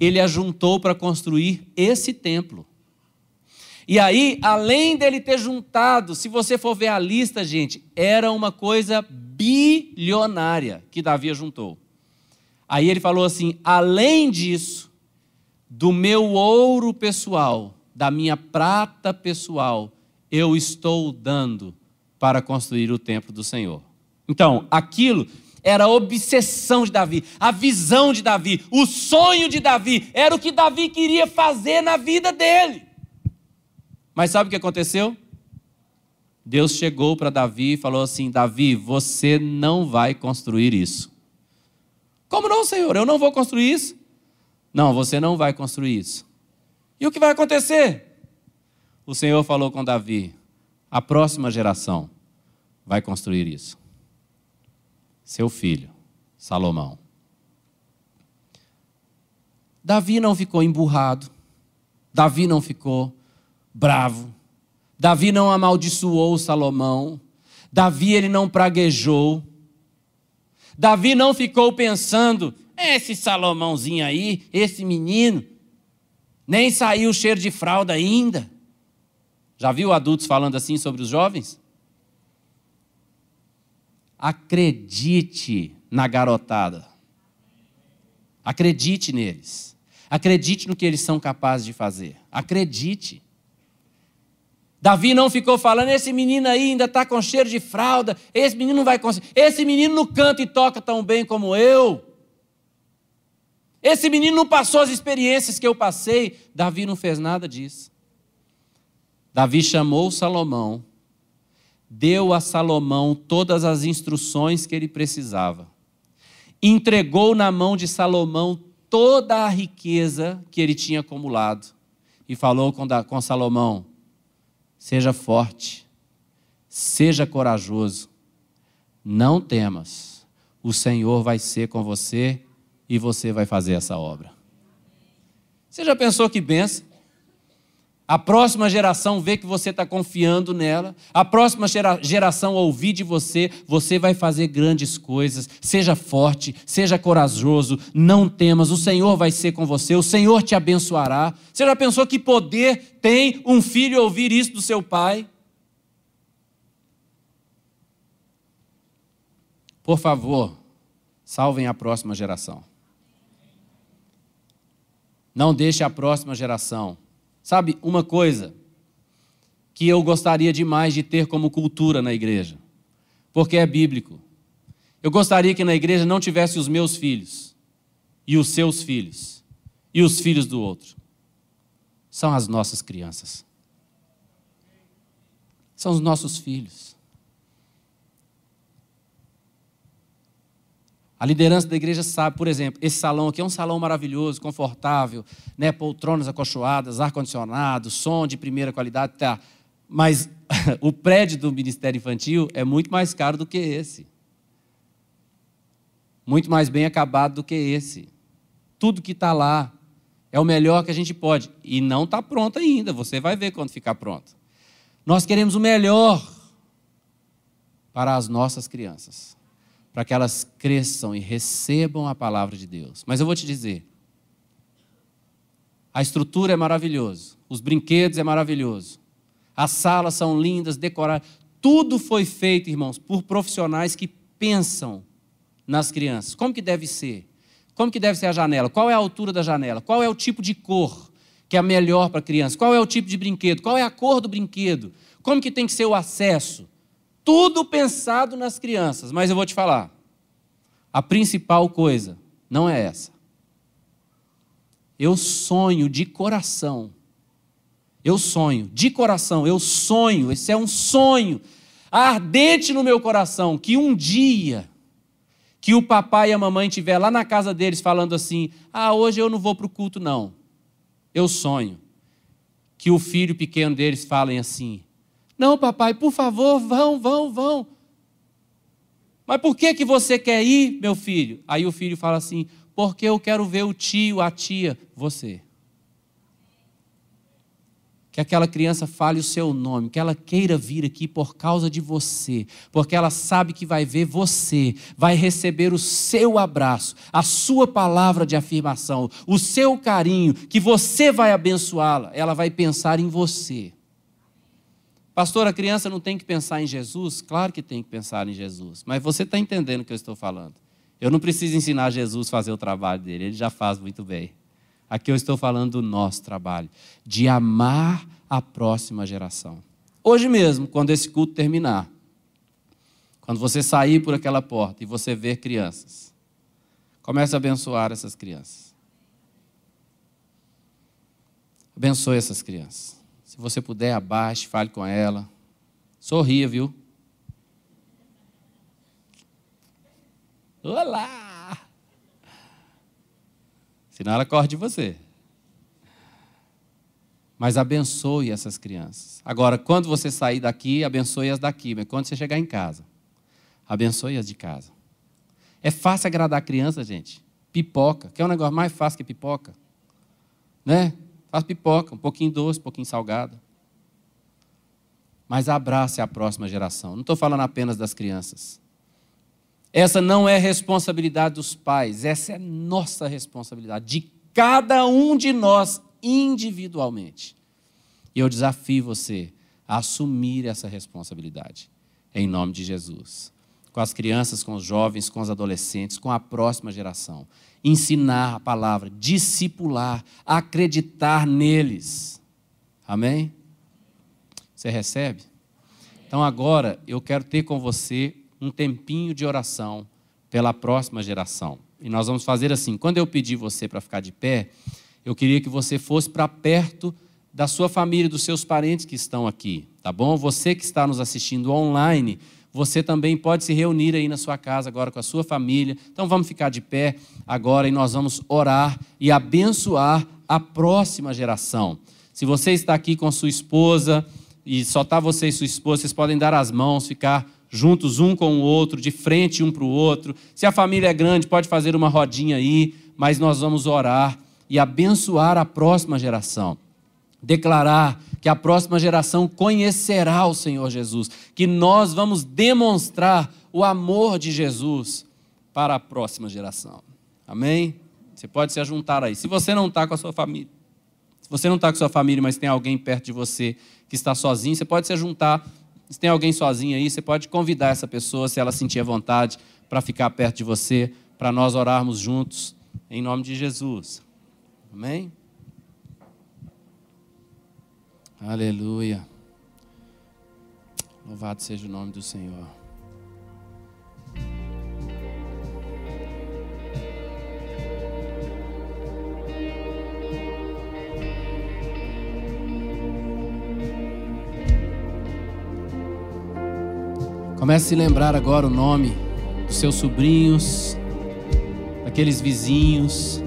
ele ajuntou para construir esse templo. E aí, além dele ter juntado, se você for ver a lista, gente, era uma coisa bilionária que Davi juntou. Aí ele falou assim: além disso, do meu ouro pessoal, da minha prata pessoal, eu estou dando para construir o templo do Senhor. Então, aquilo era a obsessão de Davi, a visão de Davi, o sonho de Davi, era o que Davi queria fazer na vida dele. Mas sabe o que aconteceu? Deus chegou para Davi e falou assim: Davi, você não vai construir isso. Como não, Senhor? Eu não vou construir isso? Não, você não vai construir isso. E o que vai acontecer? O Senhor falou com Davi: a próxima geração vai construir isso seu filho, Salomão. Davi não ficou emburrado, Davi não ficou bravo, Davi não amaldiçoou Salomão, Davi ele não praguejou, Davi não ficou pensando, esse Salomãozinho aí, esse menino, nem saiu cheiro de fralda ainda. Já viu adultos falando assim sobre os jovens? Acredite na garotada. Acredite neles. Acredite no que eles são capazes de fazer. Acredite. Davi não ficou falando, esse menino aí ainda está com cheiro de fralda, esse menino não vai conseguir, esse menino não canta e toca tão bem como eu. Esse menino não passou as experiências que eu passei. Davi não fez nada disso. Davi chamou Salomão deu a Salomão todas as instruções que ele precisava. Entregou na mão de Salomão toda a riqueza que ele tinha acumulado. e falou com, com Salomão: Seja forte, seja corajoso, não temas, o Senhor vai ser com você e você vai fazer essa obra. Você já pensou que benção? A próxima geração vê que você está confiando nela. A próxima gera, geração ouvir de você, você vai fazer grandes coisas. Seja forte, seja corajoso, não temas. O Senhor vai ser com você, o Senhor te abençoará. Você já pensou que poder tem um filho ouvir isso do seu pai? Por favor, salvem a próxima geração. Não deixe a próxima geração Sabe, uma coisa que eu gostaria demais de ter como cultura na igreja, porque é bíblico. Eu gostaria que na igreja não tivesse os meus filhos, e os seus filhos, e os filhos do outro. São as nossas crianças. São os nossos filhos. A liderança da igreja sabe, por exemplo, esse salão aqui é um salão maravilhoso, confortável, né? poltronas acolchoadas, ar-condicionado, som de primeira qualidade, tá. Mas [laughs] o prédio do Ministério Infantil é muito mais caro do que esse. Muito mais bem acabado do que esse. Tudo que está lá é o melhor que a gente pode. E não está pronto ainda, você vai ver quando ficar pronto. Nós queremos o melhor para as nossas crianças para que elas cresçam e recebam a palavra de Deus. Mas eu vou te dizer, a estrutura é maravilhosa, os brinquedos é maravilhoso, as salas são lindas, decoradas, tudo foi feito, irmãos, por profissionais que pensam nas crianças. Como que deve ser? Como que deve ser a janela? Qual é a altura da janela? Qual é o tipo de cor que é melhor para a criança? Qual é o tipo de brinquedo? Qual é a cor do brinquedo? Como que tem que ser o acesso? Tudo pensado nas crianças, mas eu vou te falar. A principal coisa não é essa. Eu sonho de coração. Eu sonho de coração, eu sonho, esse é um sonho ardente no meu coração que um dia que o papai e a mamãe estiver lá na casa deles falando assim: "Ah, hoje eu não vou para o culto não". Eu sonho que o filho pequeno deles falem assim: não, papai, por favor, vão, vão, vão. Mas por que, que você quer ir, meu filho? Aí o filho fala assim: porque eu quero ver o tio, a tia, você. Que aquela criança fale o seu nome, que ela queira vir aqui por causa de você, porque ela sabe que vai ver você, vai receber o seu abraço, a sua palavra de afirmação, o seu carinho, que você vai abençoá-la, ela vai pensar em você. Pastor, a criança não tem que pensar em Jesus? Claro que tem que pensar em Jesus. Mas você está entendendo o que eu estou falando. Eu não preciso ensinar Jesus a fazer o trabalho dele, ele já faz muito bem. Aqui eu estou falando do nosso trabalho, de amar a próxima geração. Hoje mesmo, quando esse culto terminar, quando você sair por aquela porta e você ver crianças, comece a abençoar essas crianças. Abençoe essas crianças. Se você puder, abaixe, fale com ela. Sorria, viu? Olá! Senão ela corre de você. Mas abençoe essas crianças. Agora, quando você sair daqui, abençoe as daqui. Mas quando você chegar em casa, abençoe as de casa. É fácil agradar a criança, gente. Pipoca. Quer um negócio mais fácil que pipoca? Né? Faz pipoca, um pouquinho doce, um pouquinho salgado. Mas abrace a próxima geração. Não estou falando apenas das crianças. Essa não é responsabilidade dos pais, essa é nossa responsabilidade, de cada um de nós individualmente. E eu desafio você a assumir essa responsabilidade, em nome de Jesus. Com as crianças, com os jovens, com os adolescentes, com a próxima geração ensinar a palavra, discipular, acreditar neles. Amém? Você recebe? Então agora eu quero ter com você um tempinho de oração pela próxima geração. E nós vamos fazer assim: quando eu pedir você para ficar de pé, eu queria que você fosse para perto da sua família, dos seus parentes que estão aqui, tá bom? Você que está nos assistindo online, você também pode se reunir aí na sua casa agora com a sua família. Então vamos ficar de pé agora e nós vamos orar e abençoar a próxima geração. Se você está aqui com sua esposa e só está você e sua esposa, vocês podem dar as mãos, ficar juntos um com o outro, de frente um para o outro. Se a família é grande, pode fazer uma rodinha aí, mas nós vamos orar e abençoar a próxima geração. Declarar que a próxima geração conhecerá o Senhor Jesus, que nós vamos demonstrar o amor de Jesus para a próxima geração. Amém? Você pode se ajuntar aí. Se você não está com a sua família, se você não está com a sua família, mas tem alguém perto de você que está sozinho, você pode se juntar se tem alguém sozinho aí, você pode convidar essa pessoa, se ela sentir vontade, para ficar perto de você, para nós orarmos juntos, em nome de Jesus. Amém? Aleluia. Louvado seja o nome do Senhor. Comece a se lembrar agora o nome dos seus sobrinhos, daqueles vizinhos,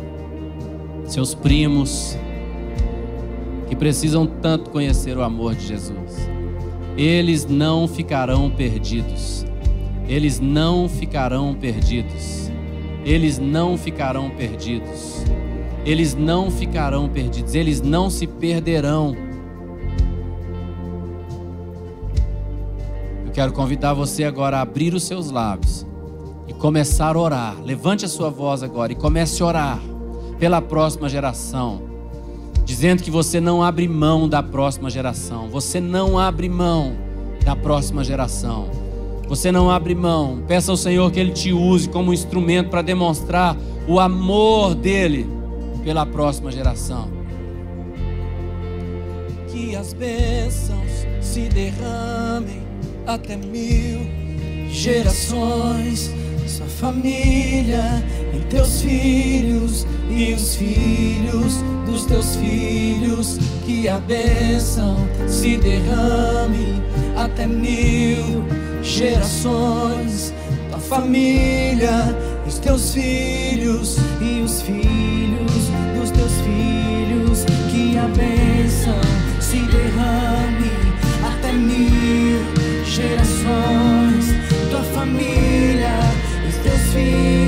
seus primos, que precisam tanto conhecer o amor de Jesus. Eles não ficarão perdidos. Eles não ficarão perdidos. Eles não ficarão perdidos. Eles não ficarão perdidos. Eles não se perderão Eu quero convidar você agora a abrir os seus lábios e começar a orar. Levante a sua voz agora e comece a orar pela próxima geração, dizendo que você não abre mão da próxima geração. Você não abre mão da próxima geração. Você não abre mão. Peça ao Senhor que Ele te use como instrumento para demonstrar o amor dele pela próxima geração. Que as bênçãos se derramem até mil gerações, sua família e teus filhos e os filhos dos teus filhos, que a bênção se derrame até mil gerações, tua família, os teus filhos e os filhos dos teus filhos, que a bênção se derrame até mil gerações, tua família, os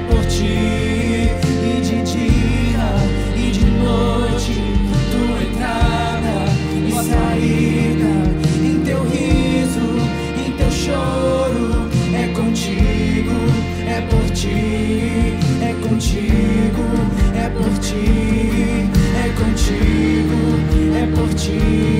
é por ti. E de dia e de noite tua entrada e saída. Em teu riso, em teu choro é contigo, é por ti, é contigo, é por ti, é contigo, é por ti,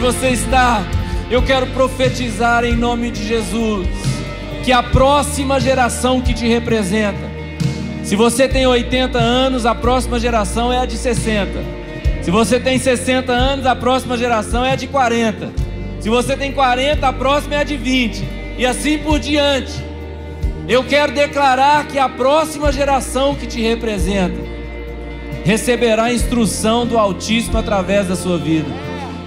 onde você está, eu quero profetizar em nome de Jesus que a próxima geração que te representa, se você tem 80 anos, a próxima geração é a de 60. Se você tem 60 anos, a próxima geração é a de 40. Se você tem 40, a próxima é a de 20. E assim por diante. Eu quero declarar que a próxima geração que te representa receberá instrução do Altíssimo através da sua vida,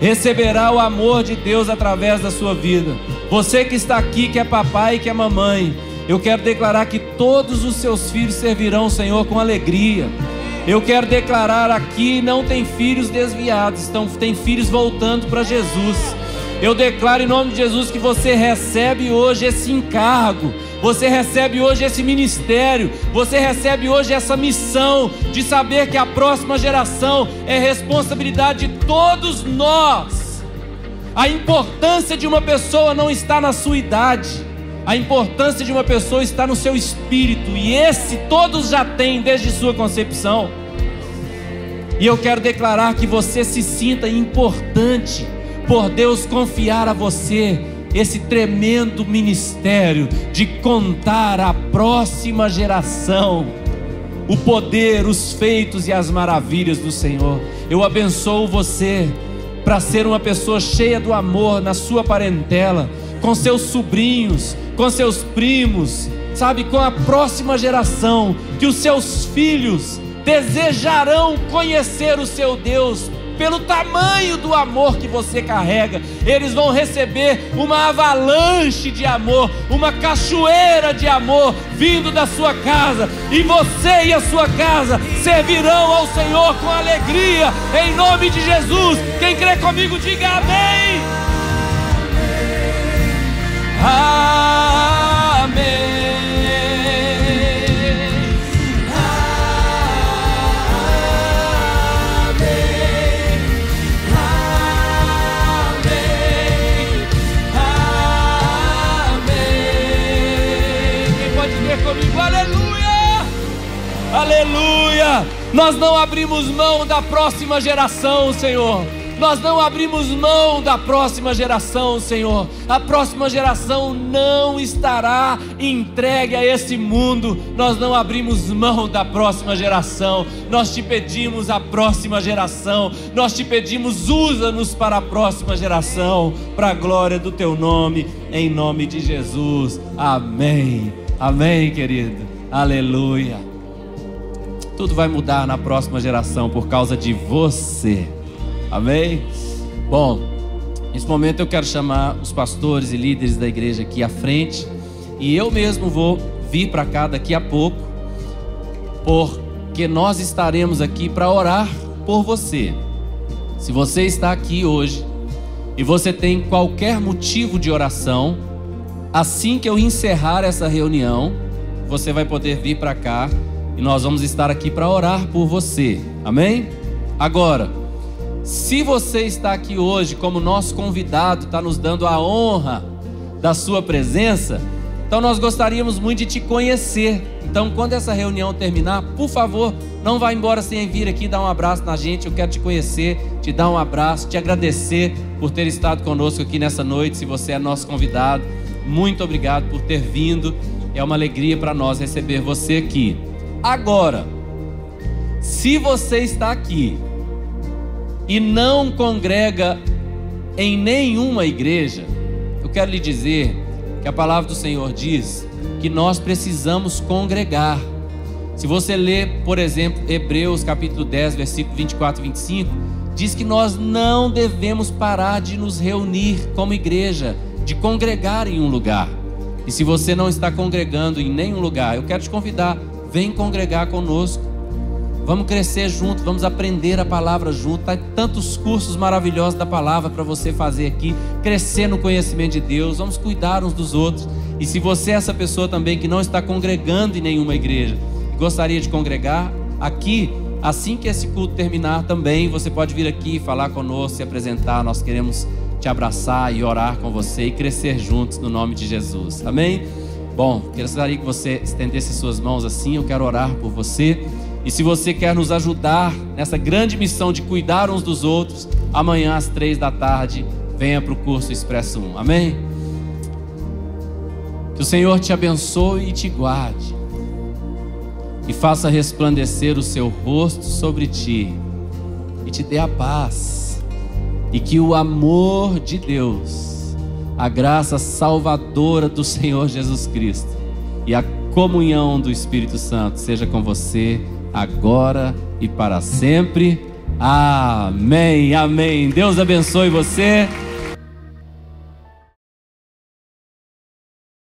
receberá o amor de Deus através da sua vida. Você que está aqui, que é papai e que é mamãe, eu quero declarar que todos os seus filhos servirão o Senhor com alegria. Eu quero declarar aqui: não tem filhos desviados, então tem filhos voltando para Jesus. Eu declaro em nome de Jesus que você recebe hoje esse encargo, você recebe hoje esse ministério, você recebe hoje essa missão de saber que a próxima geração é responsabilidade de todos nós. A importância de uma pessoa não está na sua idade. A importância de uma pessoa está no seu espírito, e esse todos já têm desde sua concepção. E eu quero declarar que você se sinta importante por Deus confiar a você esse tremendo ministério de contar à próxima geração o poder, os feitos e as maravilhas do Senhor. Eu abençoo você para ser uma pessoa cheia do amor na sua parentela, com seus sobrinhos, com seus primos, sabe, com a próxima geração, que os seus filhos desejarão conhecer o seu Deus pelo tamanho do amor que você carrega. Eles vão receber uma avalanche de amor, uma cachoeira de amor vindo da sua casa, e você e a sua casa servirão ao Senhor com alegria, em nome de Jesus. Quem crê comigo, diga amém. Aleluia! Nós não abrimos mão da próxima geração, Senhor. Nós não abrimos mão da próxima geração, Senhor. A próxima geração não estará entregue a esse mundo. Nós não abrimos mão da próxima geração. Nós te pedimos a próxima geração. Nós te pedimos, usa-nos para a próxima geração, para a glória do teu nome, em nome de Jesus. Amém. Amém, querido. Aleluia. Tudo vai mudar na próxima geração por causa de você. Amém? Bom, nesse momento eu quero chamar os pastores e líderes da igreja aqui à frente. E eu mesmo vou vir para cá daqui a pouco, porque nós estaremos aqui para orar por você. Se você está aqui hoje e você tem qualquer motivo de oração, assim que eu encerrar essa reunião, você vai poder vir para cá e nós vamos estar aqui para orar por você. Amém? Agora, se você está aqui hoje como nosso convidado, está nos dando a honra da sua presença, então nós gostaríamos muito de te conhecer. Então, quando essa reunião terminar, por favor, não vá embora sem vir aqui dar um abraço na gente. Eu quero te conhecer, te dar um abraço, te agradecer por ter estado conosco aqui nessa noite. Se você é nosso convidado, muito obrigado por ter vindo. É uma alegria para nós receber você aqui. Agora, se você está aqui e não congrega em nenhuma igreja, eu quero lhe dizer que a palavra do Senhor diz que nós precisamos congregar. Se você ler, por exemplo, Hebreus capítulo 10, versículo 24 e 25, diz que nós não devemos parar de nos reunir como igreja, de congregar em um lugar. E se você não está congregando em nenhum lugar, eu quero te convidar Vem congregar conosco. Vamos crescer junto, vamos aprender a palavra junto. Tá tantos cursos maravilhosos da palavra para você fazer aqui, crescer no conhecimento de Deus. Vamos cuidar uns dos outros. E se você é essa pessoa também que não está congregando em nenhuma igreja, gostaria de congregar aqui, assim que esse culto terminar também, você pode vir aqui falar conosco, se apresentar. Nós queremos te abraçar e orar com você e crescer juntos no nome de Jesus. Amém? Bom, gostaria que você estendesse suas mãos assim, eu quero orar por você. E se você quer nos ajudar nessa grande missão de cuidar uns dos outros, amanhã às três da tarde, venha para o curso Expresso 1. Amém? Que o Senhor te abençoe e te guarde, e faça resplandecer o seu rosto sobre ti, e te dê a paz, e que o amor de Deus, a graça salvadora do Senhor Jesus Cristo e a comunhão do Espírito Santo seja com você agora e para sempre. Amém, amém. Deus abençoe você.